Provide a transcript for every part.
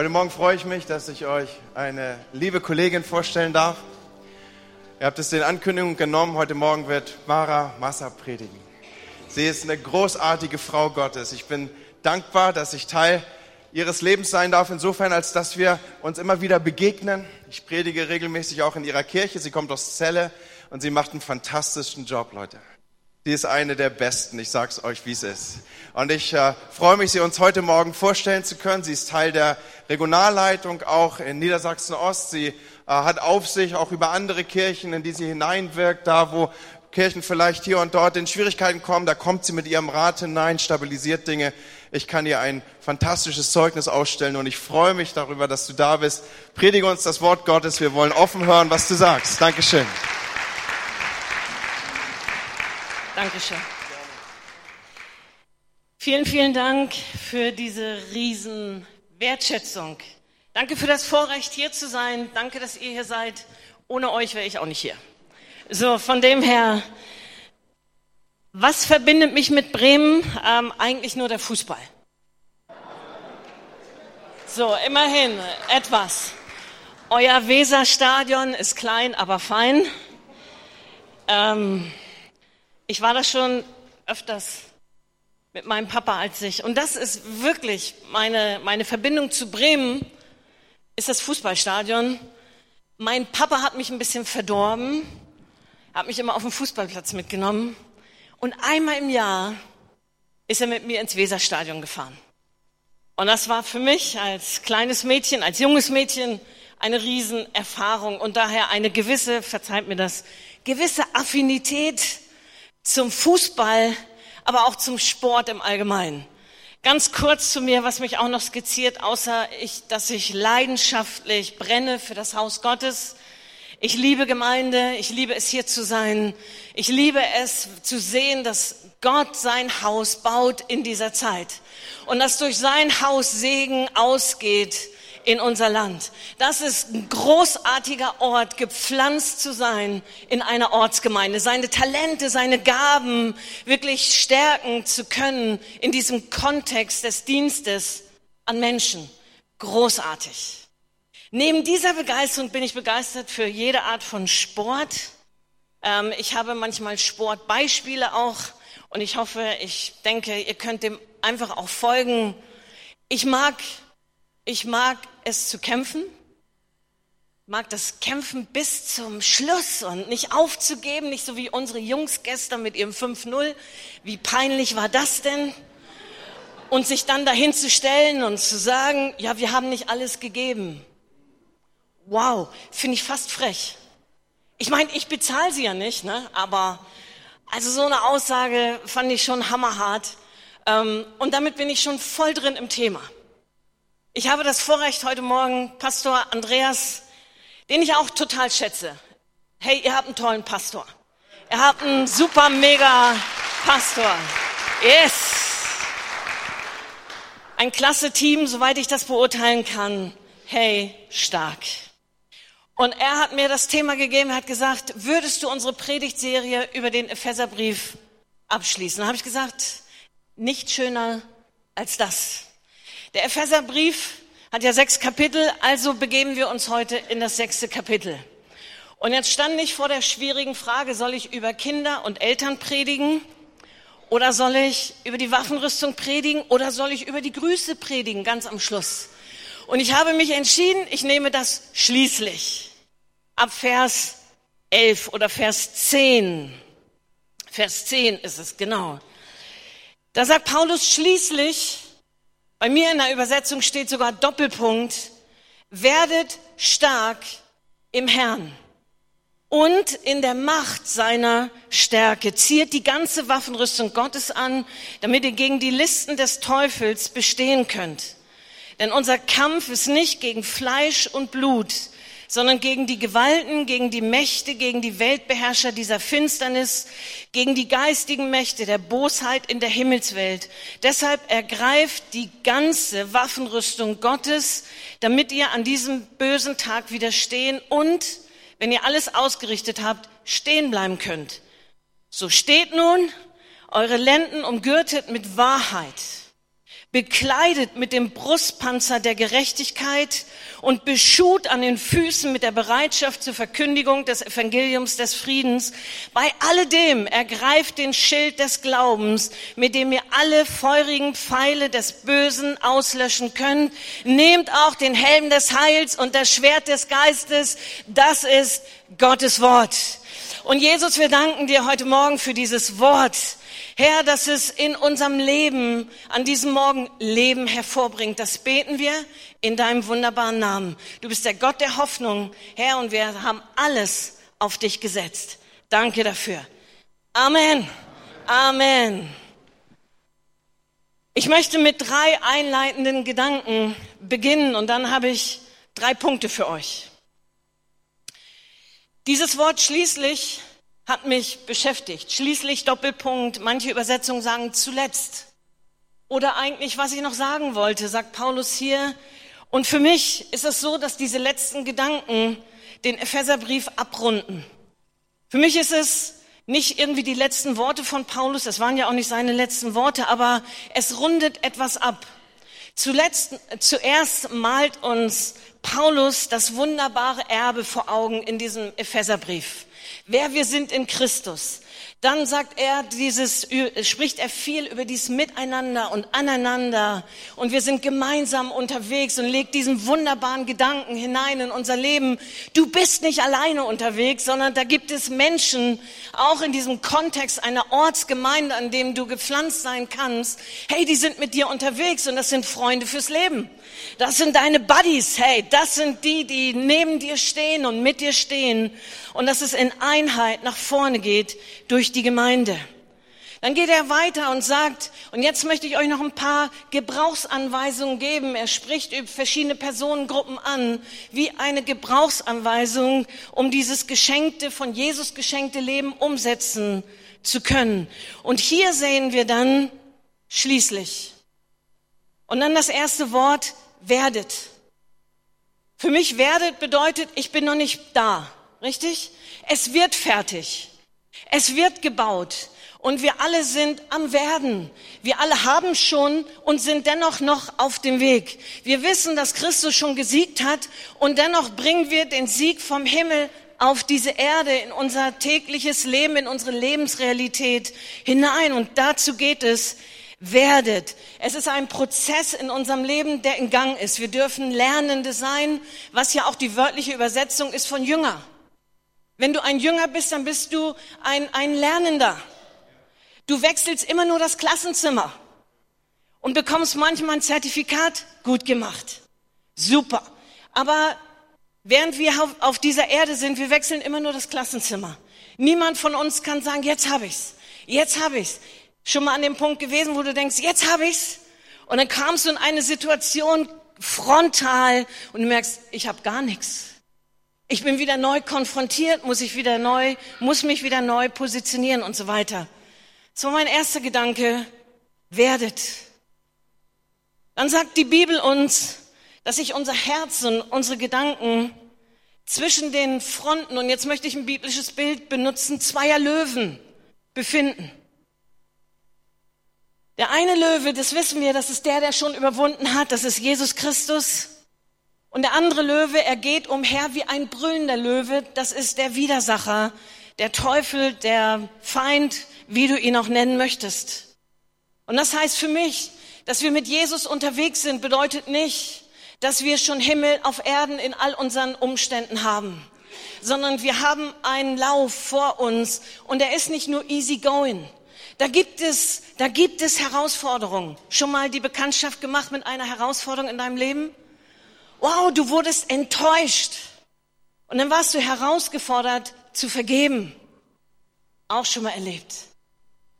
Heute Morgen freue ich mich, dass ich euch eine liebe Kollegin vorstellen darf. Ihr habt es den Ankündigungen genommen. Heute Morgen wird Mara Massa predigen. Sie ist eine großartige Frau Gottes. Ich bin dankbar, dass ich Teil ihres Lebens sein darf, insofern, als dass wir uns immer wieder begegnen. Ich predige regelmäßig auch in ihrer Kirche. Sie kommt aus Celle und sie macht einen fantastischen Job, Leute. Sie ist eine der besten, ich sag's euch, wie es ist. Und ich äh, freue mich, sie uns heute Morgen vorstellen zu können. Sie ist Teil der Regionalleitung auch in Niedersachsen Ost. Sie äh, hat Aufsicht auch über andere Kirchen, in die sie hineinwirkt, da wo Kirchen vielleicht hier und dort in Schwierigkeiten kommen, da kommt sie mit ihrem Rat hinein, stabilisiert Dinge. Ich kann ihr ein fantastisches Zeugnis ausstellen und ich freue mich darüber, dass du da bist. Predige uns das Wort Gottes. Wir wollen offen hören, was du sagst. Dankeschön. Dankeschön. Vielen, vielen Dank für diese riesen Wertschätzung. Danke für das Vorrecht, hier zu sein. Danke, dass ihr hier seid. Ohne euch wäre ich auch nicht hier. So, von dem her, was verbindet mich mit Bremen? Ähm, eigentlich nur der Fußball. So, immerhin etwas. Euer Weserstadion ist klein, aber fein. Ähm, ich war da schon öfters mit meinem Papa als ich. Und das ist wirklich meine, meine Verbindung zu Bremen, ist das Fußballstadion. Mein Papa hat mich ein bisschen verdorben, hat mich immer auf den Fußballplatz mitgenommen. Und einmal im Jahr ist er mit mir ins Weserstadion gefahren. Und das war für mich als kleines Mädchen, als junges Mädchen eine Riesenerfahrung und daher eine gewisse, verzeiht mir das, gewisse Affinität zum Fußball, aber auch zum Sport im Allgemeinen. Ganz kurz zu mir, was mich auch noch skizziert, außer ich, dass ich leidenschaftlich brenne für das Haus Gottes. Ich liebe Gemeinde, ich liebe es hier zu sein. Ich liebe es zu sehen, dass Gott sein Haus baut in dieser Zeit und dass durch sein Haus Segen ausgeht in unser Land. Das ist ein großartiger Ort, gepflanzt zu sein in einer Ortsgemeinde, seine Talente, seine Gaben wirklich stärken zu können in diesem Kontext des Dienstes an Menschen. Großartig. Neben dieser Begeisterung bin ich begeistert für jede Art von Sport. Ähm, ich habe manchmal Sportbeispiele auch und ich hoffe, ich denke, ihr könnt dem einfach auch folgen. Ich mag ich mag es zu kämpfen, mag das Kämpfen bis zum Schluss und nicht aufzugeben, nicht so wie unsere Jungs gestern mit ihrem 5-0. Wie peinlich war das denn? Und sich dann dahin zu stellen und zu sagen, ja, wir haben nicht alles gegeben. Wow, finde ich fast frech. Ich meine, ich bezahle sie ja nicht, ne? aber also so eine Aussage fand ich schon hammerhart. Ähm, und damit bin ich schon voll drin im Thema. Ich habe das Vorrecht heute Morgen, Pastor Andreas, den ich auch total schätze. Hey, ihr habt einen tollen Pastor. Ihr habt einen super mega Pastor. Yes. Ein klasse Team, soweit ich das beurteilen kann. Hey, stark. Und er hat mir das Thema gegeben, er hat gesagt, würdest du unsere Predigtserie über den Epheserbrief abschließen? Da habe ich gesagt, nicht schöner als das. Der Epheserbrief hat ja sechs Kapitel, also begeben wir uns heute in das sechste Kapitel. Und jetzt stand ich vor der schwierigen Frage, soll ich über Kinder und Eltern predigen? Oder soll ich über die Waffenrüstung predigen? Oder soll ich über die Grüße predigen, ganz am Schluss? Und ich habe mich entschieden, ich nehme das schließlich. Ab Vers 11 oder Vers 10. Vers 10 ist es, genau. Da sagt Paulus schließlich, bei mir in der Übersetzung steht sogar Doppelpunkt, werdet stark im Herrn und in der Macht seiner Stärke. Ziert die ganze Waffenrüstung Gottes an, damit ihr gegen die Listen des Teufels bestehen könnt. Denn unser Kampf ist nicht gegen Fleisch und Blut, sondern gegen die Gewalten, gegen die Mächte, gegen die Weltbeherrscher dieser Finsternis, gegen die geistigen Mächte der Bosheit in der Himmelswelt. Deshalb ergreift die ganze Waffenrüstung Gottes, damit ihr an diesem bösen Tag widerstehen und, wenn ihr alles ausgerichtet habt, stehen bleiben könnt. So steht nun, eure Lenden umgürtet mit Wahrheit bekleidet mit dem Brustpanzer der Gerechtigkeit und beschut an den Füßen mit der Bereitschaft zur Verkündigung des Evangeliums des Friedens. Bei alledem ergreift den Schild des Glaubens, mit dem ihr alle feurigen Pfeile des Bösen auslöschen könnt. Nehmt auch den Helm des Heils und das Schwert des Geistes. Das ist Gottes Wort. Und Jesus, wir danken dir heute Morgen für dieses Wort. Herr, dass es in unserem Leben an diesem Morgen Leben hervorbringt. Das beten wir in deinem wunderbaren Namen. Du bist der Gott der Hoffnung, Herr, und wir haben alles auf dich gesetzt. Danke dafür. Amen. Amen. Ich möchte mit drei einleitenden Gedanken beginnen und dann habe ich drei Punkte für euch. Dieses Wort schließlich hat mich beschäftigt. Schließlich Doppelpunkt, manche Übersetzungen sagen zuletzt. Oder eigentlich, was ich noch sagen wollte, sagt Paulus hier. Und für mich ist es so, dass diese letzten Gedanken den Epheserbrief abrunden. Für mich ist es nicht irgendwie die letzten Worte von Paulus, das waren ja auch nicht seine letzten Worte, aber es rundet etwas ab. Zuletzt, zuerst malt uns Paulus das wunderbare Erbe vor Augen in diesem Epheserbrief wer wir sind in Christus. Dann sagt er dieses, spricht er viel über dieses Miteinander und aneinander. Und wir sind gemeinsam unterwegs und legt diesen wunderbaren Gedanken hinein in unser Leben. Du bist nicht alleine unterwegs, sondern da gibt es Menschen, auch in diesem Kontext einer Ortsgemeinde, an dem du gepflanzt sein kannst. Hey, die sind mit dir unterwegs und das sind Freunde fürs Leben. Das sind deine Buddies. Hey, das sind die, die neben dir stehen und mit dir stehen. Und dass es in Einheit nach vorne geht durch die Gemeinde. Dann geht er weiter und sagt, und jetzt möchte ich euch noch ein paar Gebrauchsanweisungen geben. Er spricht über verschiedene Personengruppen an, wie eine Gebrauchsanweisung, um dieses geschenkte, von Jesus geschenkte Leben umsetzen zu können. Und hier sehen wir dann schließlich. Und dann das erste Wort, werdet. Für mich werdet bedeutet, ich bin noch nicht da. Richtig? Es wird fertig. Es wird gebaut und wir alle sind am Werden. Wir alle haben schon und sind dennoch noch auf dem Weg. Wir wissen, dass Christus schon gesiegt hat und dennoch bringen wir den Sieg vom Himmel auf diese Erde, in unser tägliches Leben, in unsere Lebensrealität hinein. Und dazu geht es, werdet. Es ist ein Prozess in unserem Leben, der in Gang ist. Wir dürfen Lernende sein, was ja auch die wörtliche Übersetzung ist von Jünger. Wenn du ein Jünger bist, dann bist du ein, ein Lernender. Du wechselst immer nur das Klassenzimmer und bekommst manchmal ein Zertifikat gut gemacht. Super. Aber während wir auf dieser Erde sind, wir wechseln immer nur das Klassenzimmer. Niemand von uns kann sagen, jetzt habe ich's. Jetzt habe ich's. Schon mal an dem Punkt gewesen, wo du denkst, jetzt habe ich's. Und dann kamst du in eine Situation frontal und du merkst, ich habe gar nichts. Ich bin wieder neu konfrontiert, muss ich wieder neu, muss mich wieder neu positionieren und so weiter. So mein erster Gedanke, werdet. Dann sagt die Bibel uns, dass sich unser Herz und unsere Gedanken zwischen den Fronten, und jetzt möchte ich ein biblisches Bild benutzen, zweier Löwen befinden. Der eine Löwe, das wissen wir, das ist der, der schon überwunden hat, das ist Jesus Christus. Und der andere Löwe, er geht umher wie ein brüllender Löwe. Das ist der Widersacher, der Teufel, der Feind, wie du ihn auch nennen möchtest. Und das heißt für mich, dass wir mit Jesus unterwegs sind, bedeutet nicht, dass wir schon Himmel auf Erden in all unseren Umständen haben, sondern wir haben einen Lauf vor uns und er ist nicht nur easy going. Da gibt es, da gibt es Herausforderungen. Schon mal die Bekanntschaft gemacht mit einer Herausforderung in deinem Leben? wow, du wurdest enttäuscht. Und dann warst du herausgefordert zu vergeben. Auch schon mal erlebt.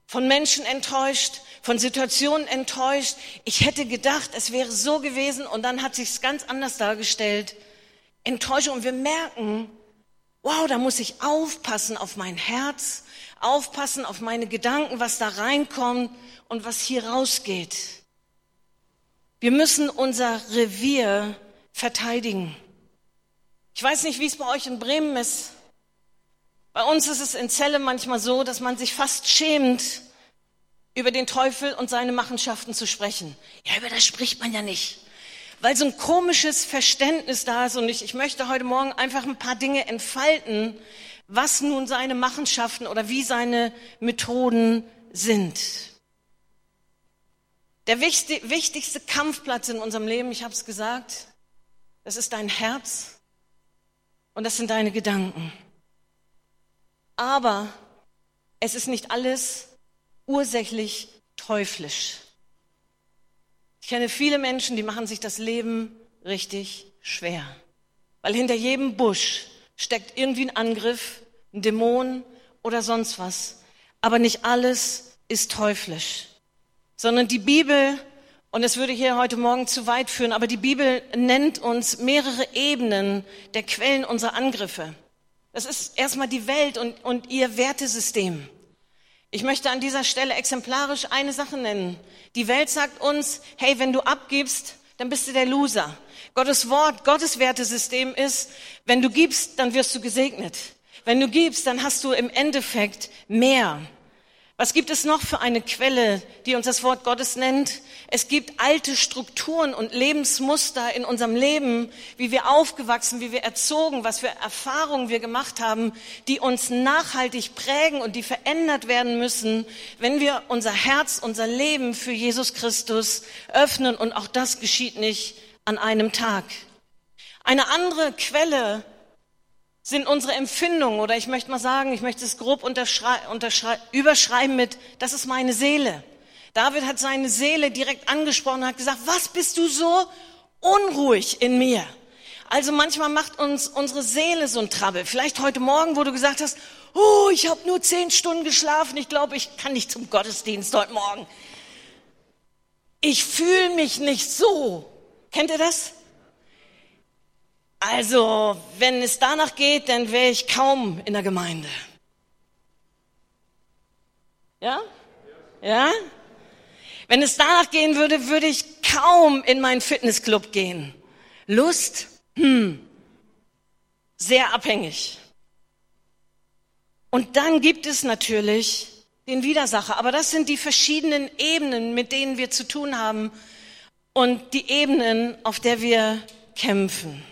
Von Menschen enttäuscht, von Situationen enttäuscht. Ich hätte gedacht, es wäre so gewesen und dann hat sich's ganz anders dargestellt. Enttäuschung und wir merken, wow, da muss ich aufpassen auf mein Herz, aufpassen auf meine Gedanken, was da reinkommt und was hier rausgeht. Wir müssen unser Revier verteidigen. Ich weiß nicht, wie es bei euch in Bremen ist. Bei uns ist es in Celle manchmal so, dass man sich fast schämt, über den Teufel und seine Machenschaften zu sprechen. Ja, über das spricht man ja nicht. Weil so ein komisches Verständnis da ist und ich, ich möchte heute Morgen einfach ein paar Dinge entfalten, was nun seine Machenschaften oder wie seine Methoden sind. Der wichtigste Kampfplatz in unserem Leben, ich habe es gesagt, das ist dein Herz und das sind deine Gedanken. Aber es ist nicht alles ursächlich teuflisch. Ich kenne viele Menschen, die machen sich das Leben richtig schwer, weil hinter jedem Busch steckt irgendwie ein Angriff, ein Dämon oder sonst was. Aber nicht alles ist teuflisch, sondern die Bibel, und es würde hier heute Morgen zu weit führen, aber die Bibel nennt uns mehrere Ebenen der Quellen unserer Angriffe. Das ist erstmal die Welt und, und ihr Wertesystem. Ich möchte an dieser Stelle exemplarisch eine Sache nennen. Die Welt sagt uns, hey, wenn du abgibst, dann bist du der Loser. Gottes Wort, Gottes Wertesystem ist, wenn du gibst, dann wirst du gesegnet. Wenn du gibst, dann hast du im Endeffekt mehr. Was gibt es noch für eine Quelle, die uns das Wort Gottes nennt? Es gibt alte Strukturen und Lebensmuster in unserem Leben, wie wir aufgewachsen, wie wir erzogen, was für Erfahrungen wir gemacht haben, die uns nachhaltig prägen und die verändert werden müssen, wenn wir unser Herz, unser Leben für Jesus Christus öffnen. Und auch das geschieht nicht an einem Tag. Eine andere Quelle sind unsere Empfindungen oder ich möchte mal sagen, ich möchte es grob überschreiben mit, das ist meine Seele. David hat seine Seele direkt angesprochen und hat gesagt, was bist du so unruhig in mir? Also manchmal macht uns unsere Seele so ein Trabbel. Vielleicht heute Morgen, wo du gesagt hast, oh, ich habe nur zehn Stunden geschlafen, ich glaube, ich kann nicht zum Gottesdienst heute Morgen. Ich fühle mich nicht so. Kennt ihr das? Also, wenn es danach geht, dann wäre ich kaum in der Gemeinde. Ja? Ja? Wenn es danach gehen würde, würde ich kaum in meinen Fitnessclub gehen. Lust? Hm. Sehr abhängig. Und dann gibt es natürlich den Widersacher. Aber das sind die verschiedenen Ebenen, mit denen wir zu tun haben und die Ebenen, auf der wir kämpfen.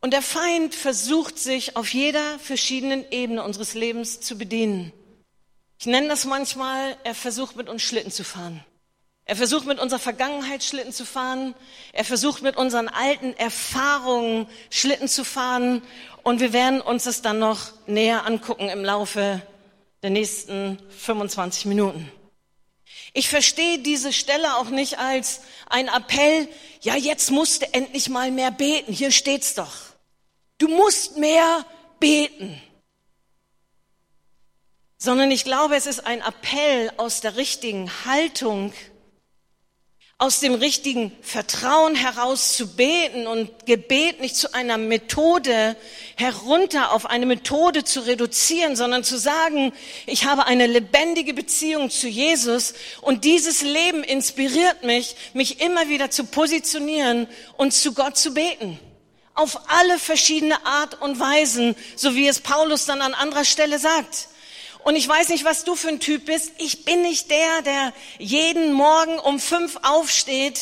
Und der Feind versucht sich auf jeder verschiedenen Ebene unseres Lebens zu bedienen. Ich nenne das manchmal, er versucht mit uns Schlitten zu fahren. Er versucht mit unserer Vergangenheit Schlitten zu fahren. Er versucht mit unseren alten Erfahrungen Schlitten zu fahren. Und wir werden uns das dann noch näher angucken im Laufe der nächsten 25 Minuten. Ich verstehe diese Stelle auch nicht als ein Appell, ja, jetzt musst du endlich mal mehr beten. Hier steht's doch. Du musst mehr beten. Sondern ich glaube, es ist ein Appell aus der richtigen Haltung, aus dem richtigen Vertrauen heraus zu beten und Gebet nicht zu einer Methode herunter auf eine Methode zu reduzieren, sondern zu sagen, ich habe eine lebendige Beziehung zu Jesus und dieses Leben inspiriert mich, mich immer wieder zu positionieren und zu Gott zu beten auf alle verschiedene Art und Weisen, so wie es Paulus dann an anderer Stelle sagt. Und ich weiß nicht, was du für ein Typ bist. Ich bin nicht der, der jeden Morgen um fünf aufsteht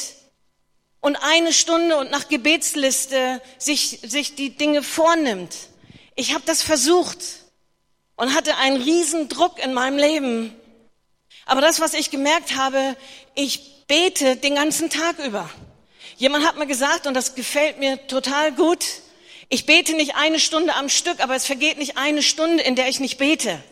und eine Stunde und nach Gebetsliste sich, sich die Dinge vornimmt. Ich habe das versucht und hatte einen riesen Druck in meinem Leben. Aber das, was ich gemerkt habe, ich bete den ganzen Tag über. Jemand hat mir gesagt, und das gefällt mir total gut, ich bete nicht eine Stunde am Stück, aber es vergeht nicht eine Stunde, in der ich nicht bete.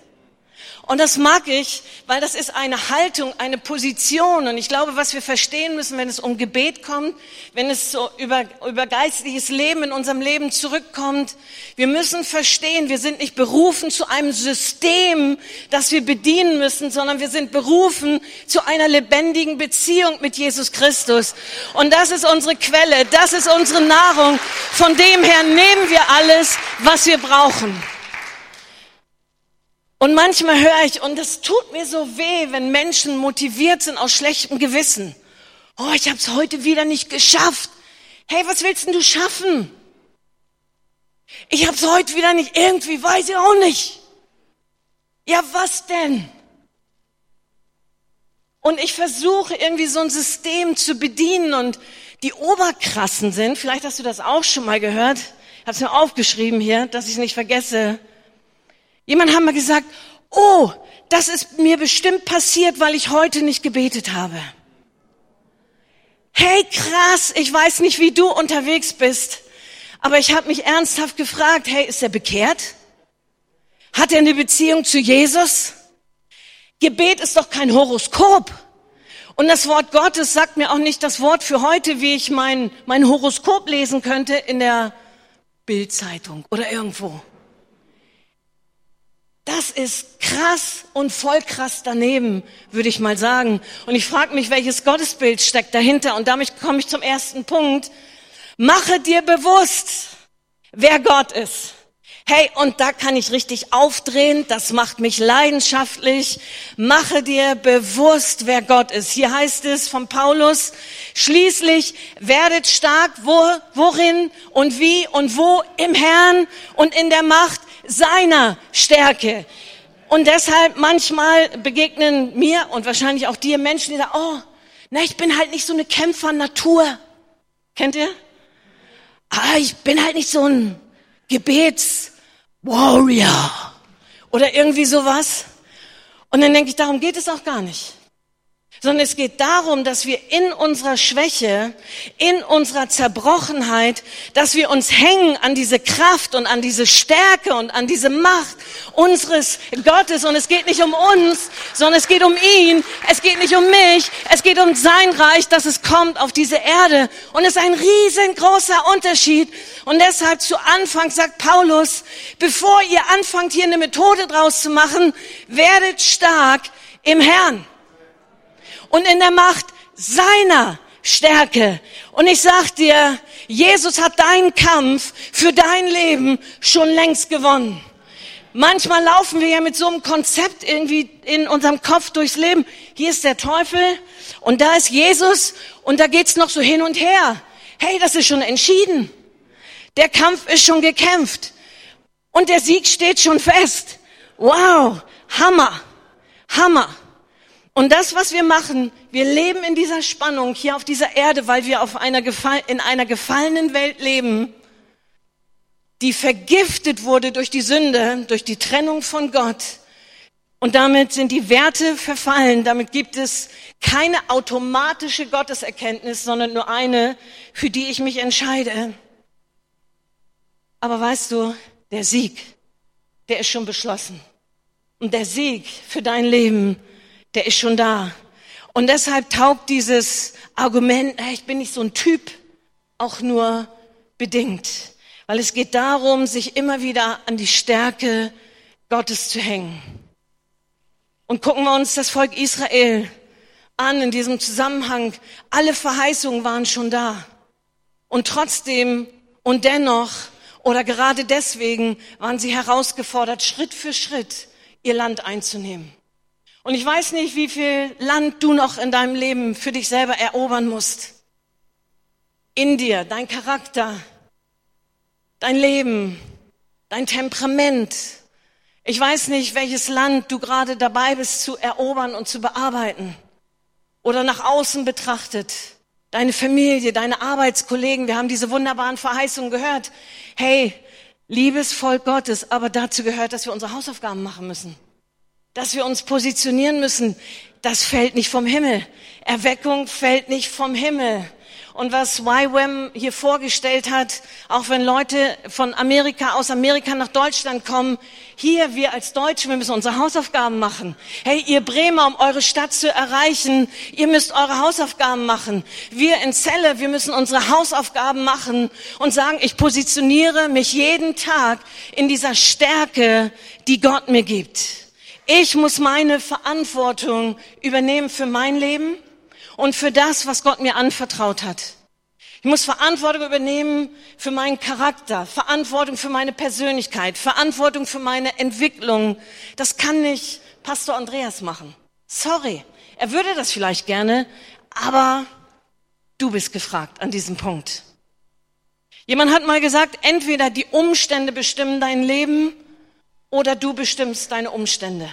Und das mag ich, weil das ist eine Haltung, eine Position. Und ich glaube, was wir verstehen müssen, wenn es um Gebet kommt, wenn es so über, über geistliches Leben in unserem Leben zurückkommt, wir müssen verstehen, wir sind nicht berufen zu einem System, das wir bedienen müssen, sondern wir sind berufen zu einer lebendigen Beziehung mit Jesus Christus. Und das ist unsere Quelle, das ist unsere Nahrung. Von dem her nehmen wir alles, was wir brauchen. Und manchmal höre ich, und das tut mir so weh, wenn Menschen motiviert sind aus schlechtem Gewissen. Oh, ich habe es heute wieder nicht geschafft. Hey, was willst denn du schaffen? Ich habe es heute wieder nicht, irgendwie weiß ich auch nicht. Ja, was denn? Und ich versuche irgendwie so ein System zu bedienen und die Oberkrassen sind, vielleicht hast du das auch schon mal gehört, ich habe es mir aufgeschrieben hier, dass ich es nicht vergesse. Jemand hat mal gesagt, oh, das ist mir bestimmt passiert, weil ich heute nicht gebetet habe. Hey, krass, ich weiß nicht, wie du unterwegs bist, aber ich habe mich ernsthaft gefragt, hey, ist er bekehrt? Hat er eine Beziehung zu Jesus? Gebet ist doch kein Horoskop. Und das Wort Gottes sagt mir auch nicht das Wort für heute, wie ich mein, mein Horoskop lesen könnte in der Bildzeitung oder irgendwo. Das ist krass und voll krass daneben, würde ich mal sagen. Und ich frage mich, welches Gottesbild steckt dahinter. Und damit komme ich zum ersten Punkt. Mache dir bewusst, wer Gott ist. Hey, und da kann ich richtig aufdrehen, das macht mich leidenschaftlich. Mache dir bewusst, wer Gott ist. Hier heißt es von Paulus, schließlich werdet stark, wo, worin und wie und wo im Herrn und in der Macht seiner Stärke. Und deshalb manchmal begegnen mir und wahrscheinlich auch dir Menschen, die sagen, oh, na, ich bin halt nicht so eine Kämpfer-Natur. Kennt ihr? Ah, ich bin halt nicht so ein Gebets- Warrior oder irgendwie sowas. Und dann denke ich, darum geht es auch gar nicht sondern es geht darum, dass wir in unserer Schwäche, in unserer Zerbrochenheit, dass wir uns hängen an diese Kraft und an diese Stärke und an diese Macht unseres Gottes. Und es geht nicht um uns, sondern es geht um ihn. Es geht nicht um mich. Es geht um sein Reich, dass es kommt auf diese Erde. Und es ist ein riesengroßer Unterschied. Und deshalb zu Anfang sagt Paulus, bevor ihr anfangt, hier eine Methode draus zu machen, werdet stark im Herrn und in der Macht seiner Stärke. Und ich sag dir, Jesus hat deinen Kampf für dein Leben schon längst gewonnen. Manchmal laufen wir ja mit so einem Konzept irgendwie in unserem Kopf durchs Leben. Hier ist der Teufel und da ist Jesus und da geht's noch so hin und her. Hey, das ist schon entschieden. Der Kampf ist schon gekämpft und der Sieg steht schon fest. Wow, Hammer, Hammer. Und das, was wir machen, wir leben in dieser Spannung hier auf dieser Erde, weil wir auf einer in einer gefallenen Welt leben, die vergiftet wurde durch die Sünde, durch die Trennung von Gott. Und damit sind die Werte verfallen. Damit gibt es keine automatische Gotteserkenntnis, sondern nur eine, für die ich mich entscheide. Aber weißt du, der Sieg, der ist schon beschlossen. Und der Sieg für dein Leben, der ist schon da. Und deshalb taugt dieses Argument, ich bin nicht so ein Typ, auch nur bedingt. Weil es geht darum, sich immer wieder an die Stärke Gottes zu hängen. Und gucken wir uns das Volk Israel an in diesem Zusammenhang. Alle Verheißungen waren schon da. Und trotzdem und dennoch oder gerade deswegen waren sie herausgefordert, Schritt für Schritt ihr Land einzunehmen. Und ich weiß nicht, wie viel Land du noch in deinem Leben für dich selber erobern musst. In dir, dein Charakter, dein Leben, dein Temperament. Ich weiß nicht, welches Land du gerade dabei bist zu erobern und zu bearbeiten. Oder nach außen betrachtet. Deine Familie, deine Arbeitskollegen. Wir haben diese wunderbaren Verheißungen gehört. Hey, liebes Volk Gottes, aber dazu gehört, dass wir unsere Hausaufgaben machen müssen dass wir uns positionieren müssen, das fällt nicht vom Himmel. Erweckung fällt nicht vom Himmel. Und was YWAM hier vorgestellt hat, auch wenn Leute von Amerika, aus Amerika nach Deutschland kommen, hier, wir als Deutsche, wir müssen unsere Hausaufgaben machen. Hey, ihr Bremer, um eure Stadt zu erreichen, ihr müsst eure Hausaufgaben machen. Wir in Celle, wir müssen unsere Hausaufgaben machen und sagen, ich positioniere mich jeden Tag in dieser Stärke, die Gott mir gibt. Ich muss meine Verantwortung übernehmen für mein Leben und für das, was Gott mir anvertraut hat. Ich muss Verantwortung übernehmen für meinen Charakter, Verantwortung für meine Persönlichkeit, Verantwortung für meine Entwicklung. Das kann nicht Pastor Andreas machen. Sorry. Er würde das vielleicht gerne, aber du bist gefragt an diesem Punkt. Jemand hat mal gesagt, entweder die Umstände bestimmen dein Leben oder du bestimmst deine Umstände.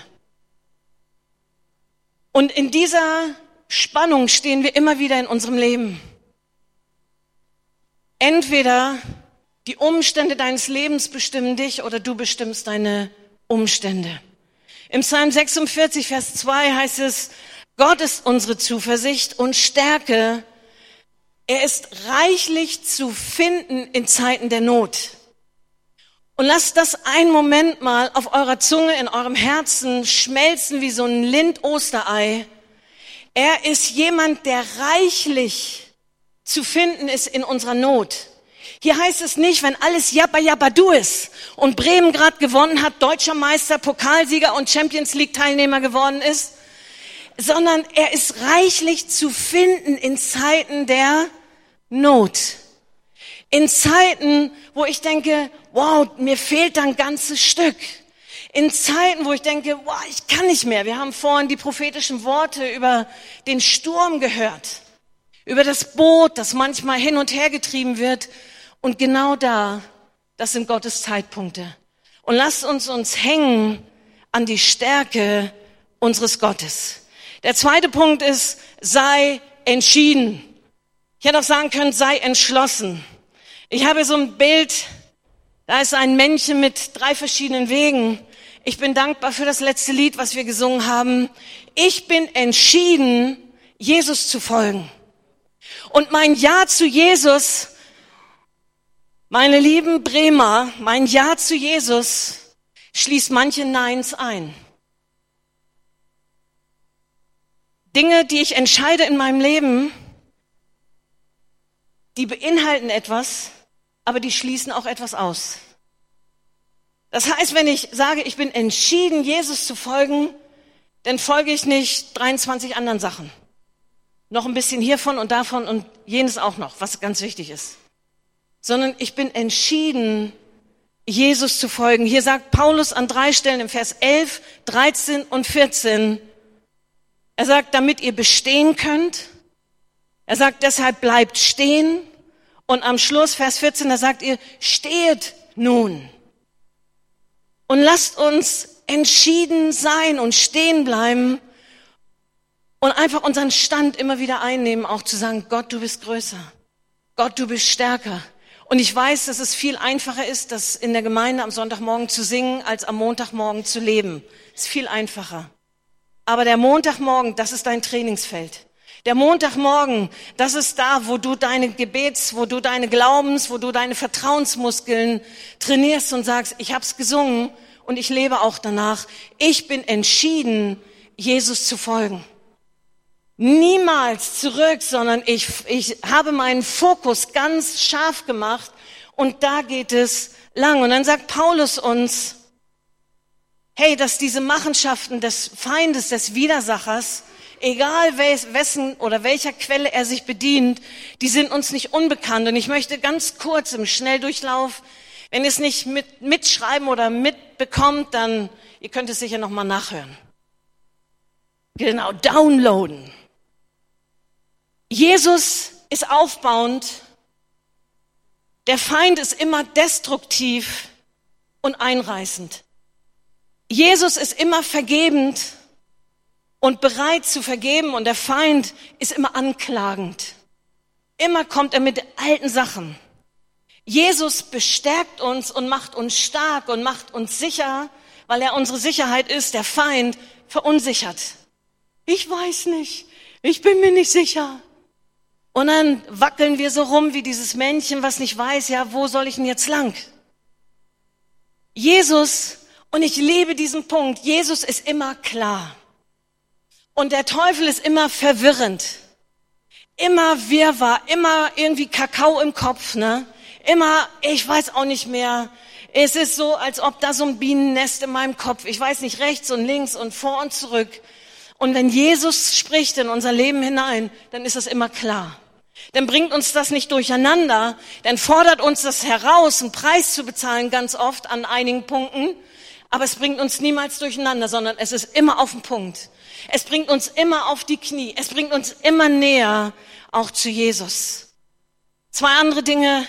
Und in dieser Spannung stehen wir immer wieder in unserem Leben. Entweder die Umstände deines Lebens bestimmen dich oder du bestimmst deine Umstände. Im Psalm 46, Vers 2 heißt es, Gott ist unsere Zuversicht und Stärke. Er ist reichlich zu finden in Zeiten der Not. Und lasst das einen Moment mal auf eurer Zunge, in eurem Herzen schmelzen wie so ein Lind-Osterei. Er ist jemand, der reichlich zu finden ist in unserer Not. Hier heißt es nicht, wenn alles Jabba Jabba Du ist und Bremen gerade gewonnen hat, deutscher Meister, Pokalsieger und Champions League Teilnehmer geworden ist, sondern er ist reichlich zu finden in Zeiten der Not. In Zeiten, wo ich denke, wow, mir fehlt ein ganzes Stück. In Zeiten, wo ich denke, wow, ich kann nicht mehr. Wir haben vorhin die prophetischen Worte über den Sturm gehört, über das Boot, das manchmal hin und her getrieben wird. Und genau da, das sind Gottes Zeitpunkte. Und lasst uns uns hängen an die Stärke unseres Gottes. Der zweite Punkt ist, sei entschieden. Ich hätte auch sagen können, sei entschlossen. Ich habe so ein Bild, da ist ein Männchen mit drei verschiedenen Wegen. Ich bin dankbar für das letzte Lied, was wir gesungen haben. Ich bin entschieden, Jesus zu folgen. Und mein Ja zu Jesus meine lieben Bremer, mein Ja zu Jesus schließt manche Neins ein. Dinge, die ich entscheide in meinem Leben, die beinhalten etwas, aber die schließen auch etwas aus. Das heißt, wenn ich sage, ich bin entschieden, Jesus zu folgen, dann folge ich nicht 23 anderen Sachen. Noch ein bisschen hiervon und davon und jenes auch noch, was ganz wichtig ist sondern ich bin entschieden, Jesus zu folgen. Hier sagt Paulus an drei Stellen im Vers 11, 13 und 14, er sagt, damit ihr bestehen könnt. Er sagt, deshalb bleibt stehen. Und am Schluss, Vers 14, da sagt ihr, steht nun. Und lasst uns entschieden sein und stehen bleiben und einfach unseren Stand immer wieder einnehmen, auch zu sagen, Gott, du bist größer. Gott, du bist stärker. Und ich weiß, dass es viel einfacher ist, das in der Gemeinde am Sonntagmorgen zu singen, als am Montagmorgen zu leben. Ist viel einfacher. Aber der Montagmorgen, das ist dein Trainingsfeld. Der Montagmorgen, das ist da, wo du deine Gebets, wo du deine Glaubens, wo du deine Vertrauensmuskeln trainierst und sagst, ich hab's gesungen und ich lebe auch danach. Ich bin entschieden, Jesus zu folgen niemals zurück, sondern ich, ich habe meinen Fokus ganz scharf gemacht und da geht es lang. Und dann sagt Paulus uns, hey, dass diese Machenschaften des Feindes, des Widersachers, egal wessen oder welcher Quelle er sich bedient, die sind uns nicht unbekannt. Und ich möchte ganz kurz im Schnelldurchlauf, wenn ihr es nicht mit, mitschreiben oder mitbekommt, dann, ihr könnt es sicher nochmal nachhören. Genau, downloaden. Jesus ist aufbauend. Der Feind ist immer destruktiv und einreißend. Jesus ist immer vergebend und bereit zu vergeben und der Feind ist immer anklagend. Immer kommt er mit alten Sachen. Jesus bestärkt uns und macht uns stark und macht uns sicher, weil er unsere Sicherheit ist. Der Feind verunsichert. Ich weiß nicht. Ich bin mir nicht sicher. Und dann wackeln wir so rum wie dieses Männchen, was nicht weiß, ja, wo soll ich denn jetzt lang? Jesus, und ich liebe diesen Punkt, Jesus ist immer klar. Und der Teufel ist immer verwirrend. Immer Wirrwarr, immer irgendwie Kakao im Kopf, ne? Immer, ich weiß auch nicht mehr. Es ist so, als ob da so ein Bienennest in meinem Kopf, ich weiß nicht, rechts und links und vor und zurück. Und wenn Jesus spricht in unser Leben hinein, dann ist das immer klar dann bringt uns das nicht durcheinander, dann fordert uns das heraus, einen Preis zu bezahlen, ganz oft an einigen Punkten, aber es bringt uns niemals durcheinander, sondern es ist immer auf den Punkt. Es bringt uns immer auf die Knie, es bringt uns immer näher auch zu Jesus. Zwei andere Dinge,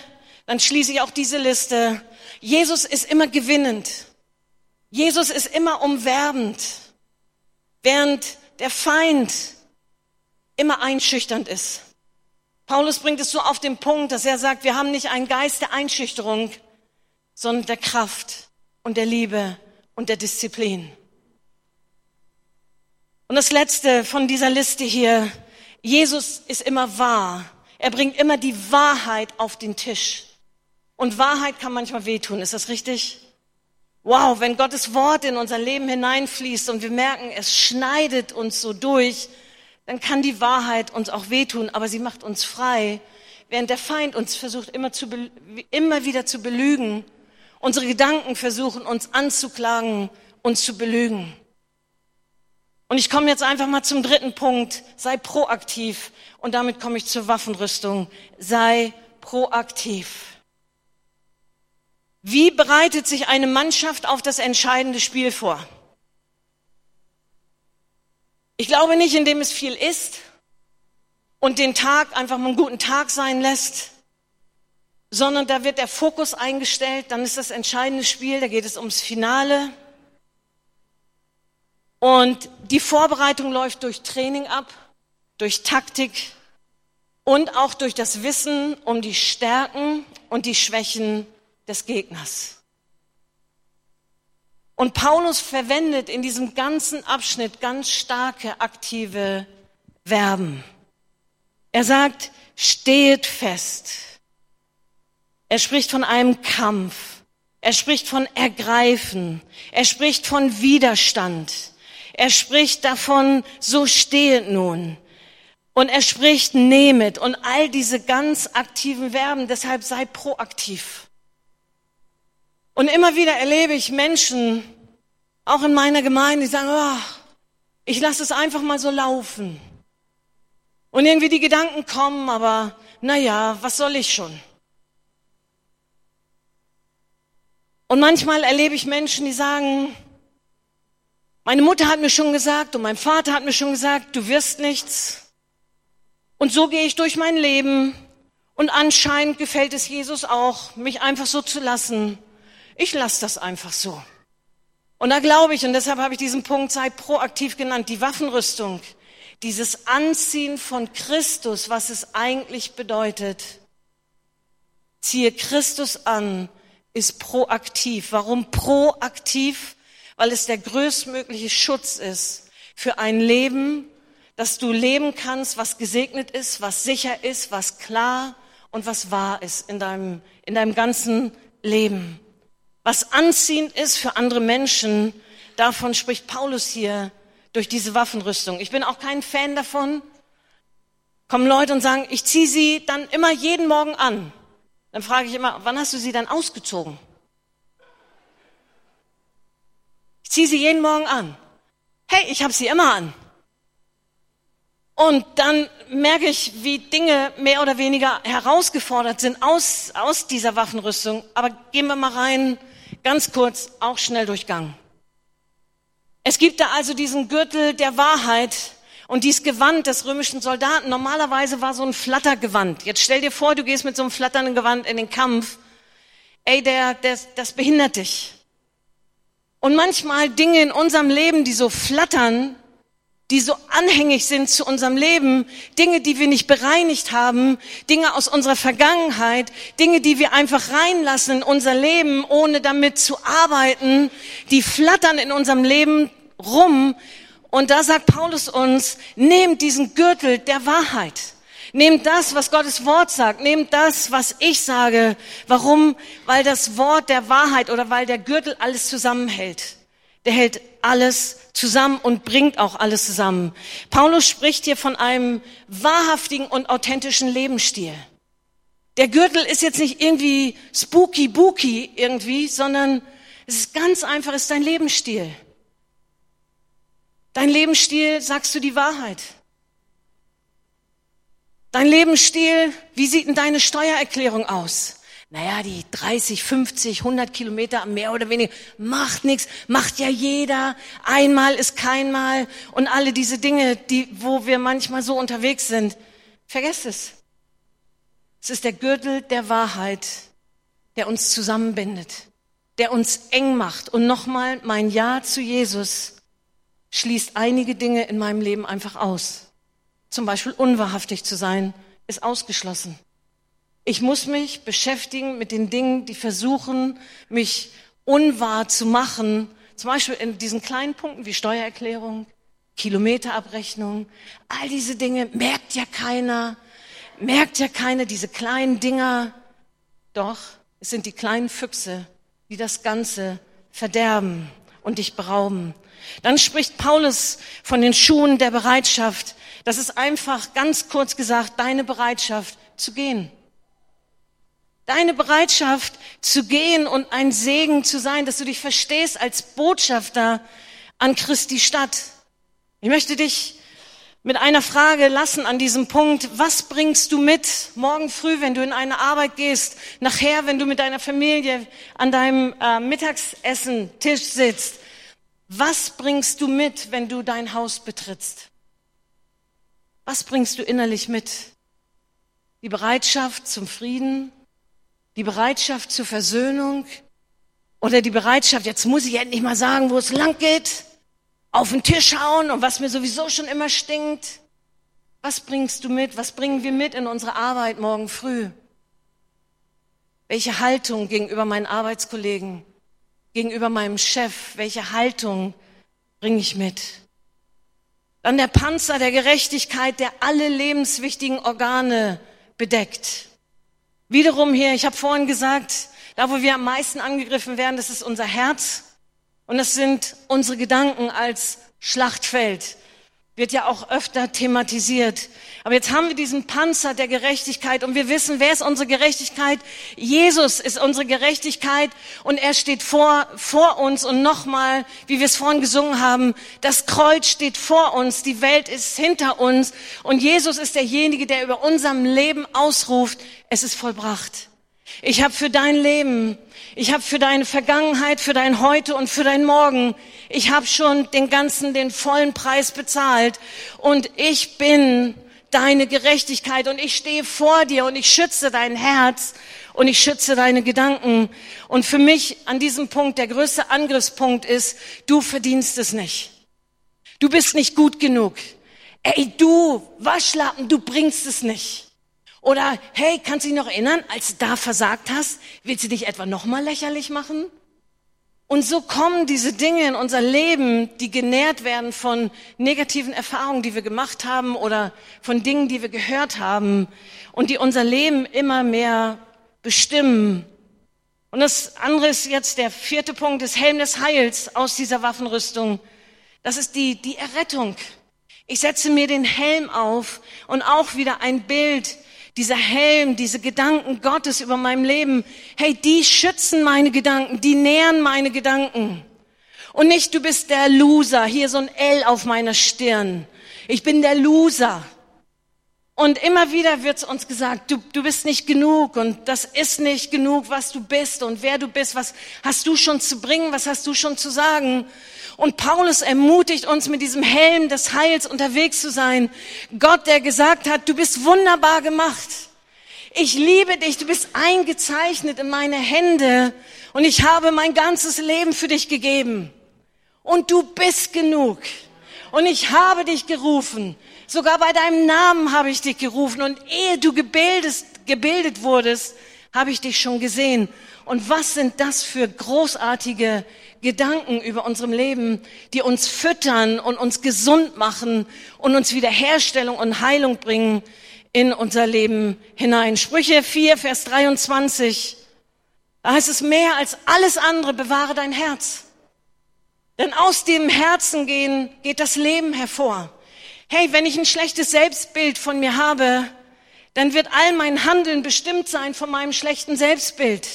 dann schließe ich auch diese Liste. Jesus ist immer gewinnend. Jesus ist immer umwerbend. Während der Feind immer einschüchternd ist. Paulus bringt es so auf den Punkt, dass er sagt, wir haben nicht einen Geist der Einschüchterung, sondern der Kraft und der Liebe und der Disziplin. Und das letzte von dieser Liste hier, Jesus ist immer wahr. Er bringt immer die Wahrheit auf den Tisch. Und Wahrheit kann manchmal wehtun, ist das richtig? Wow, wenn Gottes Wort in unser Leben hineinfließt und wir merken, es schneidet uns so durch, dann kann die Wahrheit uns auch wehtun, aber sie macht uns frei, während der Feind uns versucht immer, zu, immer wieder zu belügen. Unsere Gedanken versuchen uns anzuklagen, uns zu belügen. Und ich komme jetzt einfach mal zum dritten Punkt. Sei proaktiv. Und damit komme ich zur Waffenrüstung. Sei proaktiv. Wie bereitet sich eine Mannschaft auf das entscheidende Spiel vor? Ich glaube nicht, indem es viel isst und den Tag einfach mal einen guten Tag sein lässt, sondern da wird der Fokus eingestellt, dann ist das entscheidende Spiel, da geht es ums Finale. Und die Vorbereitung läuft durch Training ab, durch Taktik und auch durch das Wissen um die Stärken und die Schwächen des Gegners. Und Paulus verwendet in diesem ganzen Abschnitt ganz starke aktive Verben. Er sagt, steht fest. Er spricht von einem Kampf. Er spricht von Ergreifen. Er spricht von Widerstand. Er spricht davon, so stehet nun. Und er spricht, nehmet. Und all diese ganz aktiven Verben. Deshalb sei proaktiv. Und immer wieder erlebe ich Menschen, auch in meiner Gemeinde, die sagen, oh, ich lasse es einfach mal so laufen. Und irgendwie die Gedanken kommen, aber naja, was soll ich schon? Und manchmal erlebe ich Menschen, die sagen, meine Mutter hat mir schon gesagt und mein Vater hat mir schon gesagt, du wirst nichts. Und so gehe ich durch mein Leben und anscheinend gefällt es Jesus auch, mich einfach so zu lassen. Ich lasse das einfach so. Und da glaube ich, und deshalb habe ich diesen Punkt sei proaktiv genannt, die Waffenrüstung, dieses Anziehen von Christus, was es eigentlich bedeutet. Ziehe Christus an, ist proaktiv. Warum proaktiv? Weil es der größtmögliche Schutz ist für ein Leben, dass du leben kannst, was gesegnet ist, was sicher ist, was klar und was wahr ist in deinem, in deinem ganzen Leben was anziehend ist für andere Menschen, davon spricht Paulus hier durch diese Waffenrüstung. Ich bin auch kein Fan davon. Kommen Leute und sagen, ich ziehe sie dann immer jeden Morgen an. Dann frage ich immer, wann hast du sie dann ausgezogen? Ich ziehe sie jeden Morgen an. Hey, ich habe sie immer an. Und dann merke ich, wie Dinge mehr oder weniger herausgefordert sind aus, aus dieser Waffenrüstung. Aber gehen wir mal rein ganz kurz auch schnell durchgangen. Es gibt da also diesen Gürtel der Wahrheit und dieses Gewand des römischen Soldaten. Normalerweise war so ein Flattergewand. Jetzt stell dir vor, du gehst mit so einem flatternden Gewand in den Kampf. Ey, der, der, das behindert dich. Und manchmal Dinge in unserem Leben, die so flattern, die so anhängig sind zu unserem Leben, Dinge, die wir nicht bereinigt haben, Dinge aus unserer Vergangenheit, Dinge, die wir einfach reinlassen in unser Leben, ohne damit zu arbeiten, die flattern in unserem Leben rum. Und da sagt Paulus uns, nehmt diesen Gürtel der Wahrheit. Nehmt das, was Gottes Wort sagt. Nehmt das, was ich sage. Warum? Weil das Wort der Wahrheit oder weil der Gürtel alles zusammenhält. Der hält alles zusammen und bringt auch alles zusammen. Paulus spricht hier von einem wahrhaftigen und authentischen Lebensstil. Der Gürtel ist jetzt nicht irgendwie spooky booky irgendwie, sondern es ist ganz einfach, es ist dein Lebensstil. Dein Lebensstil sagst du die Wahrheit. Dein Lebensstil, wie sieht denn deine Steuererklärung aus? naja, die 30, 50, 100 Kilometer mehr oder weniger, macht nichts, macht ja jeder, einmal ist keinmal und alle diese Dinge, die, wo wir manchmal so unterwegs sind, vergesst es. Es ist der Gürtel der Wahrheit, der uns zusammenbindet, der uns eng macht. Und nochmal, mein Ja zu Jesus schließt einige Dinge in meinem Leben einfach aus. Zum Beispiel unwahrhaftig zu sein, ist ausgeschlossen. Ich muss mich beschäftigen mit den Dingen, die versuchen, mich unwahr zu machen. Zum Beispiel in diesen kleinen Punkten wie Steuererklärung, Kilometerabrechnung, all diese Dinge merkt ja keiner, merkt ja keiner, diese kleinen Dinger. Doch, es sind die kleinen Füchse, die das Ganze verderben und dich berauben. Dann spricht Paulus von den Schuhen der Bereitschaft. Das ist einfach ganz kurz gesagt deine Bereitschaft zu gehen. Deine Bereitschaft zu gehen und ein Segen zu sein, dass du dich verstehst als Botschafter an Christi Stadt. Ich möchte dich mit einer Frage lassen an diesem Punkt. Was bringst du mit morgen früh, wenn du in eine Arbeit gehst? Nachher, wenn du mit deiner Familie an deinem äh, Mittagessen-Tisch sitzt? Was bringst du mit, wenn du dein Haus betrittst? Was bringst du innerlich mit? Die Bereitschaft zum Frieden? Die Bereitschaft zur Versöhnung? Oder die Bereitschaft, jetzt muss ich endlich mal sagen, wo es lang geht? auf den Tisch schauen und was mir sowieso schon immer stinkt. Was bringst du mit? Was bringen wir mit in unsere Arbeit morgen früh? Welche Haltung gegenüber meinen Arbeitskollegen, gegenüber meinem Chef, welche Haltung bringe ich mit? Dann der Panzer der Gerechtigkeit, der alle lebenswichtigen Organe bedeckt. Wiederum hier, ich habe vorhin gesagt, da wo wir am meisten angegriffen werden, das ist unser Herz. Und es sind unsere Gedanken als Schlachtfeld. Wird ja auch öfter thematisiert. Aber jetzt haben wir diesen Panzer der Gerechtigkeit und wir wissen, wer ist unsere Gerechtigkeit? Jesus ist unsere Gerechtigkeit und er steht vor, vor uns und nochmal, wie wir es vorhin gesungen haben, das Kreuz steht vor uns, die Welt ist hinter uns und Jesus ist derjenige, der über unserem Leben ausruft, es ist vollbracht. Ich habe für dein Leben, ich habe für deine Vergangenheit, für dein Heute und für dein Morgen, ich habe schon den ganzen, den vollen Preis bezahlt und ich bin deine Gerechtigkeit und ich stehe vor dir und ich schütze dein Herz und ich schütze deine Gedanken. Und für mich an diesem Punkt der größte Angriffspunkt ist, du verdienst es nicht. Du bist nicht gut genug. Ey, du Waschlappen, du bringst es nicht. Oder, hey, kannst du dich noch erinnern, als du da versagt hast, willst du dich etwa nochmal lächerlich machen? Und so kommen diese Dinge in unser Leben, die genährt werden von negativen Erfahrungen, die wir gemacht haben oder von Dingen, die wir gehört haben und die unser Leben immer mehr bestimmen. Und das andere ist jetzt der vierte Punkt des Helm des Heils aus dieser Waffenrüstung. Das ist die, die Errettung. Ich setze mir den Helm auf und auch wieder ein Bild dieser Helm, diese Gedanken Gottes über meinem Leben, hey, die schützen meine Gedanken, die nähren meine Gedanken. Und nicht, du bist der Loser, hier so ein L auf meiner Stirn. Ich bin der Loser. Und immer wieder wird uns gesagt, du, du bist nicht genug und das ist nicht genug, was du bist und wer du bist, was hast du schon zu bringen, was hast du schon zu sagen. Und Paulus ermutigt uns, mit diesem Helm des Heils unterwegs zu sein. Gott, der gesagt hat, du bist wunderbar gemacht. Ich liebe dich, du bist eingezeichnet in meine Hände und ich habe mein ganzes Leben für dich gegeben. Und du bist genug. Und ich habe dich gerufen. Sogar bei deinem Namen habe ich dich gerufen. Und ehe du gebildet, gebildet wurdest, habe ich dich schon gesehen. Und was sind das für großartige Gedanken über unserem Leben, die uns füttern und uns gesund machen und uns Wiederherstellung und Heilung bringen in unser Leben hinein. Sprüche 4, Vers 23. Da heißt es mehr als alles andere, bewahre dein Herz. Denn aus dem Herzen gehen, geht das Leben hervor. Hey, wenn ich ein schlechtes Selbstbild von mir habe, dann wird all mein Handeln bestimmt sein von meinem schlechten Selbstbild.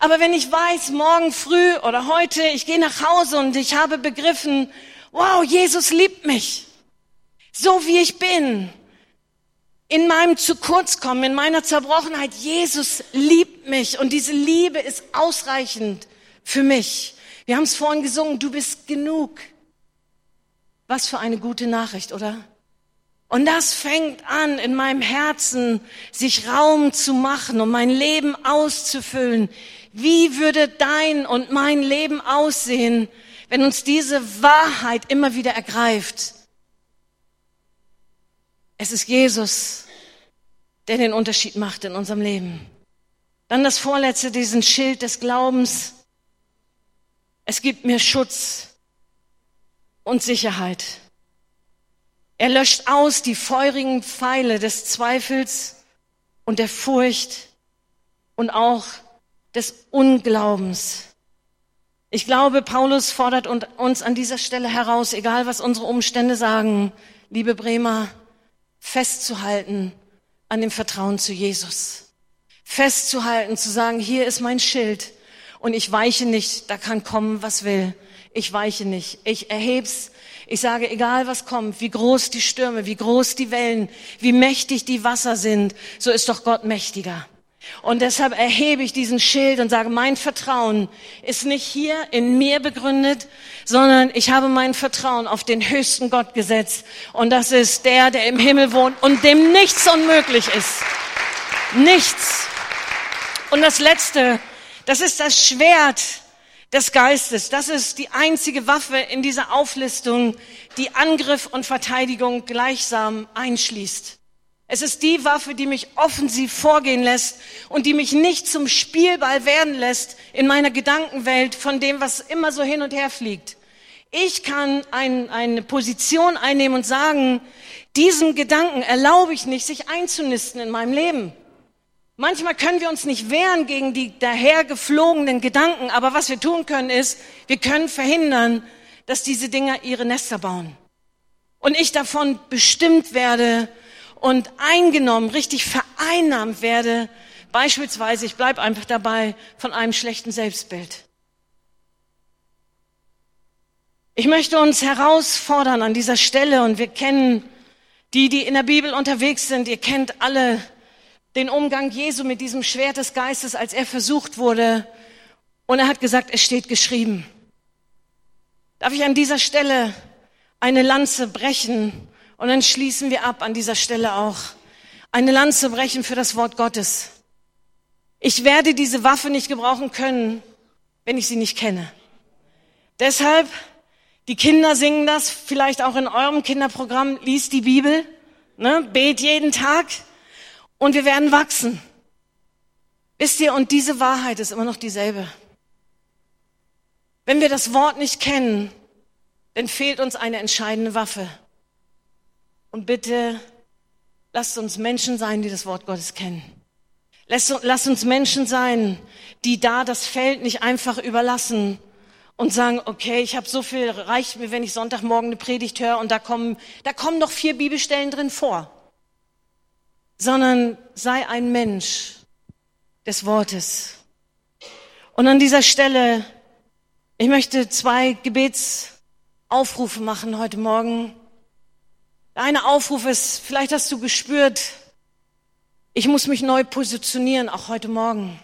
Aber wenn ich weiß, morgen früh oder heute, ich gehe nach Hause und ich habe begriffen, wow, Jesus liebt mich, so wie ich bin, in meinem zu kurz kommen, in meiner Zerbrochenheit, Jesus liebt mich und diese Liebe ist ausreichend für mich. Wir haben es vorhin gesungen, du bist genug. Was für eine gute Nachricht, oder? Und das fängt an, in meinem Herzen sich Raum zu machen, um mein Leben auszufüllen. Wie würde dein und mein Leben aussehen, wenn uns diese Wahrheit immer wieder ergreift? Es ist Jesus, der den Unterschied macht in unserem Leben. Dann das vorletzte, diesen Schild des Glaubens. Es gibt mir Schutz und Sicherheit. Er löscht aus die feurigen Pfeile des Zweifels und der Furcht und auch des Unglaubens. Ich glaube, Paulus fordert uns an dieser Stelle heraus, egal was unsere Umstände sagen, liebe Bremer, festzuhalten an dem Vertrauen zu Jesus. Festzuhalten, zu sagen, hier ist mein Schild und ich weiche nicht, da kann kommen, was will. Ich weiche nicht. Ich erheb's. Ich sage, egal was kommt, wie groß die Stürme, wie groß die Wellen, wie mächtig die Wasser sind, so ist doch Gott mächtiger. Und deshalb erhebe ich diesen Schild und sage, mein Vertrauen ist nicht hier in mir begründet, sondern ich habe mein Vertrauen auf den höchsten Gott gesetzt. Und das ist der, der im Himmel wohnt und dem nichts unmöglich ist. Nichts. Und das Letzte, das ist das Schwert des Geistes. Das ist die einzige Waffe in dieser Auflistung, die Angriff und Verteidigung gleichsam einschließt. Es ist die Waffe, die mich offensiv vorgehen lässt und die mich nicht zum Spielball werden lässt in meiner Gedankenwelt von dem, was immer so hin und her fliegt. Ich kann ein, eine Position einnehmen und sagen, diesem Gedanken erlaube ich nicht, sich einzunisten in meinem Leben. Manchmal können wir uns nicht wehren gegen die dahergeflogenen Gedanken, aber was wir tun können ist, wir können verhindern, dass diese Dinger ihre Nester bauen. Und ich davon bestimmt werde, und eingenommen, richtig vereinnahmt werde, beispielsweise, ich bleibe einfach dabei, von einem schlechten Selbstbild. Ich möchte uns herausfordern an dieser Stelle und wir kennen die, die in der Bibel unterwegs sind, ihr kennt alle den Umgang Jesu mit diesem Schwert des Geistes, als er versucht wurde und er hat gesagt, es steht geschrieben. Darf ich an dieser Stelle eine Lanze brechen und dann schließen wir ab an dieser Stelle auch. Eine Lanze brechen für das Wort Gottes. Ich werde diese Waffe nicht gebrauchen können, wenn ich sie nicht kenne. Deshalb, die Kinder singen das, vielleicht auch in eurem Kinderprogramm, liest die Bibel, ne, bet jeden Tag und wir werden wachsen. Wisst ihr, und diese Wahrheit ist immer noch dieselbe. Wenn wir das Wort nicht kennen, dann fehlt uns eine entscheidende Waffe. Und bitte lasst uns Menschen sein, die das Wort Gottes kennen. Lasst uns Menschen sein, die da das Feld nicht einfach überlassen und sagen, okay, ich habe so viel, reicht mir, wenn ich Sonntagmorgen eine Predigt höre und da kommen, da kommen noch vier Bibelstellen drin vor. Sondern sei ein Mensch des Wortes. Und an dieser Stelle, ich möchte zwei Gebetsaufrufe machen heute Morgen. Eine Aufruf ist, vielleicht hast du gespürt, ich muss mich neu positionieren, auch heute Morgen.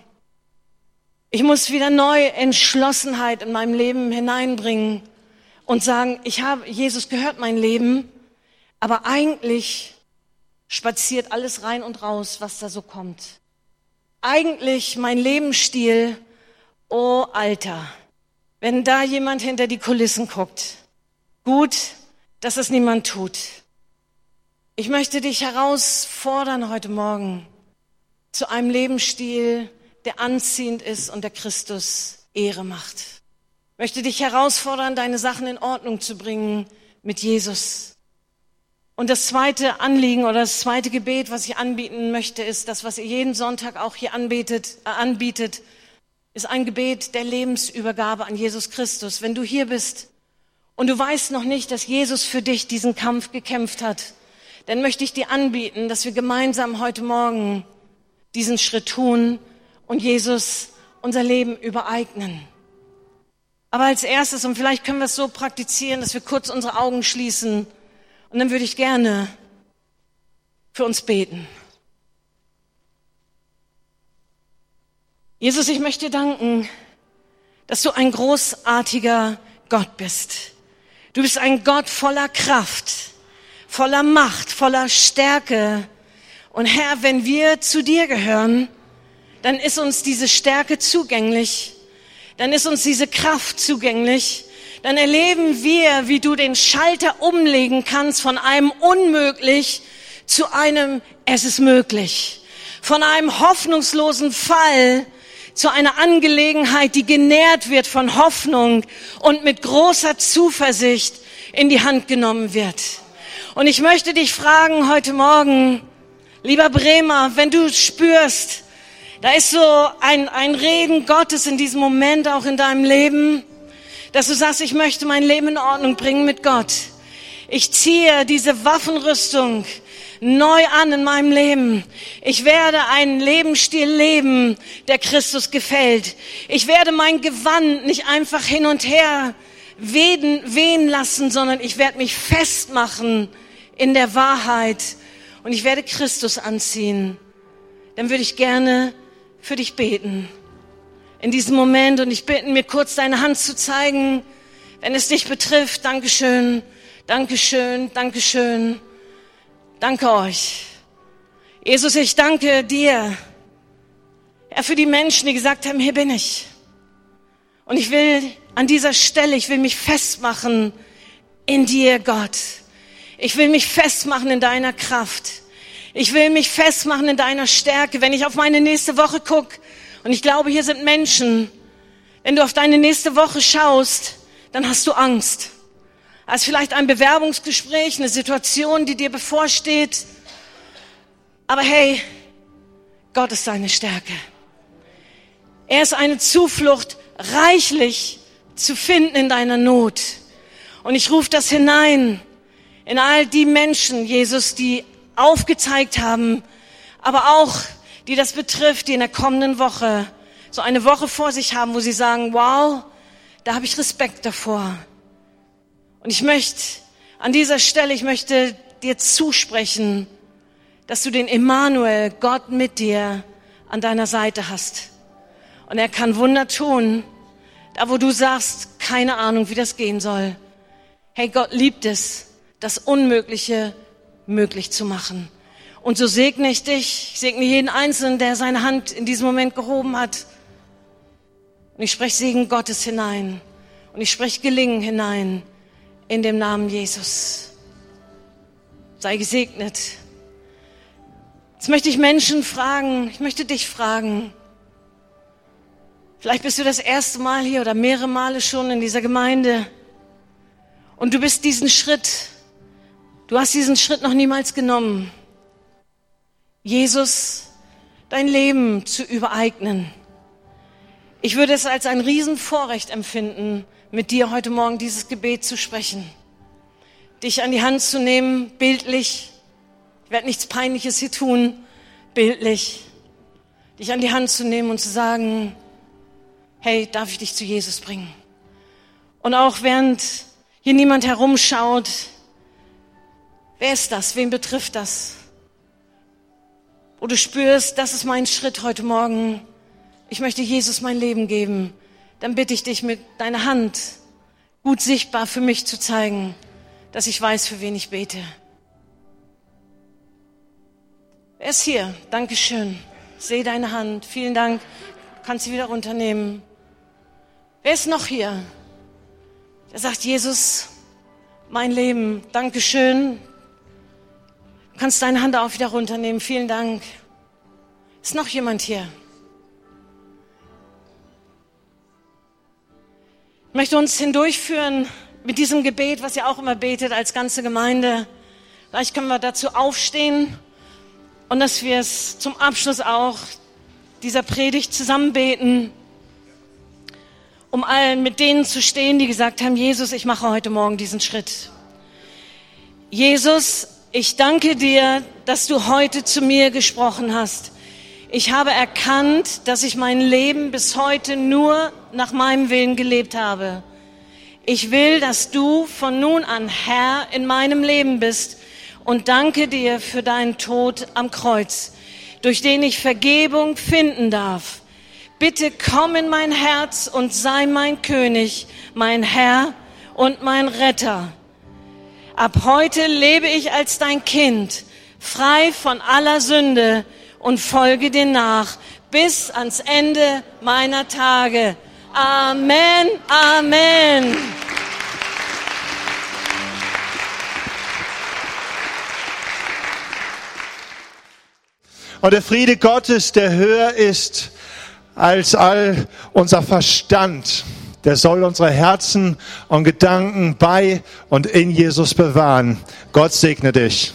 Ich muss wieder neu Entschlossenheit in meinem Leben hineinbringen und sagen, ich habe, Jesus gehört mein Leben, aber eigentlich spaziert alles rein und raus, was da so kommt. Eigentlich mein Lebensstil, oh Alter, wenn da jemand hinter die Kulissen guckt. Gut, dass es niemand tut. Ich möchte dich herausfordern heute Morgen zu einem Lebensstil, der anziehend ist und der Christus Ehre macht. Ich möchte dich herausfordern, deine Sachen in Ordnung zu bringen mit Jesus. Und das zweite Anliegen oder das zweite Gebet, was ich anbieten möchte, ist das, was ihr jeden Sonntag auch hier anbetet, äh, anbietet, ist ein Gebet der Lebensübergabe an Jesus Christus. Wenn du hier bist und du weißt noch nicht, dass Jesus für dich diesen Kampf gekämpft hat, dann möchte ich dir anbieten, dass wir gemeinsam heute Morgen diesen Schritt tun und Jesus unser Leben übereignen. Aber als erstes, und vielleicht können wir es so praktizieren, dass wir kurz unsere Augen schließen, und dann würde ich gerne für uns beten. Jesus, ich möchte dir danken, dass du ein großartiger Gott bist. Du bist ein Gott voller Kraft voller Macht, voller Stärke. Und Herr, wenn wir zu dir gehören, dann ist uns diese Stärke zugänglich, dann ist uns diese Kraft zugänglich, dann erleben wir, wie du den Schalter umlegen kannst von einem unmöglich zu einem Es ist möglich. Von einem hoffnungslosen Fall zu einer Angelegenheit, die genährt wird von Hoffnung und mit großer Zuversicht in die Hand genommen wird. Und ich möchte dich fragen heute Morgen, lieber Bremer, wenn du spürst, da ist so ein, ein Reden Gottes in diesem Moment auch in deinem Leben, dass du sagst, ich möchte mein Leben in Ordnung bringen mit Gott. Ich ziehe diese Waffenrüstung neu an in meinem Leben. Ich werde einen Lebensstil leben, der Christus gefällt. Ich werde mein Gewand nicht einfach hin und her wehen, wehen lassen, sondern ich werde mich festmachen in der Wahrheit und ich werde Christus anziehen. Dann würde ich gerne für dich beten. In diesem Moment und ich bitte mir kurz deine Hand zu zeigen, wenn es dich betrifft. Dankeschön, Dankeschön, Dankeschön. Danke euch. Jesus, ich danke dir, Herr, für die Menschen, die gesagt haben, hier bin ich. Und ich will an dieser Stelle, ich will mich festmachen in dir, Gott. Ich will mich festmachen in deiner Kraft. Ich will mich festmachen in deiner Stärke. Wenn ich auf meine nächste Woche gucke, und ich glaube, hier sind Menschen, wenn du auf deine nächste Woche schaust, dann hast du Angst. Hast vielleicht ein Bewerbungsgespräch, eine Situation, die dir bevorsteht. Aber hey, Gott ist deine Stärke. Er ist eine Zuflucht reichlich zu finden in deiner Not. Und ich rufe das hinein in all die Menschen, Jesus, die aufgezeigt haben, aber auch die das betrifft, die in der kommenden Woche so eine Woche vor sich haben, wo sie sagen, wow, da habe ich Respekt davor. Und ich möchte an dieser Stelle, ich möchte dir zusprechen, dass du den Emmanuel, Gott mit dir, an deiner Seite hast. Und er kann Wunder tun, da wo du sagst, keine Ahnung, wie das gehen soll. Hey, Gott liebt es, das Unmögliche möglich zu machen. Und so segne ich dich, ich segne jeden Einzelnen, der seine Hand in diesem Moment gehoben hat. Und ich spreche Segen Gottes hinein. Und ich spreche Gelingen hinein in dem Namen Jesus. Sei gesegnet. Jetzt möchte ich Menschen fragen, ich möchte dich fragen. Vielleicht bist du das erste Mal hier oder mehrere Male schon in dieser Gemeinde. Und du bist diesen Schritt Du hast diesen Schritt noch niemals genommen. Jesus, dein Leben zu übereignen. Ich würde es als ein Riesenvorrecht empfinden, mit dir heute Morgen dieses Gebet zu sprechen. Dich an die Hand zu nehmen, bildlich. Ich werde nichts Peinliches hier tun, bildlich. Dich an die Hand zu nehmen und zu sagen, hey, darf ich dich zu Jesus bringen? Und auch während hier niemand herumschaut, Wer ist das? Wen betrifft das? Wo du spürst, das ist mein Schritt heute Morgen. Ich möchte Jesus mein Leben geben. Dann bitte ich dich mit deiner Hand gut sichtbar für mich zu zeigen, dass ich weiß, für wen ich bete. Wer ist hier? Dankeschön. Sehe deine Hand. Vielen Dank. Kannst sie wieder runternehmen. Wer ist noch hier? Der sagt, Jesus, mein Leben, Dankeschön, kannst deine Hand auch wieder runternehmen. Vielen Dank. Ist noch jemand hier? Ich möchte uns hindurchführen mit diesem Gebet, was ihr auch immer betet als ganze Gemeinde. Vielleicht können wir dazu aufstehen und dass wir es zum Abschluss auch dieser Predigt zusammen beten, um allen mit denen zu stehen, die gesagt haben, Jesus, ich mache heute Morgen diesen Schritt. Jesus, ich danke dir, dass du heute zu mir gesprochen hast. Ich habe erkannt, dass ich mein Leben bis heute nur nach meinem Willen gelebt habe. Ich will, dass du von nun an Herr in meinem Leben bist und danke dir für deinen Tod am Kreuz, durch den ich Vergebung finden darf. Bitte komm in mein Herz und sei mein König, mein Herr und mein Retter. Ab heute lebe ich als dein Kind, frei von aller Sünde und folge dir nach bis ans Ende meiner Tage. Amen, Amen. Und der Friede Gottes, der höher ist als all unser Verstand, der soll unsere Herzen und Gedanken bei und in Jesus bewahren. Gott segne dich.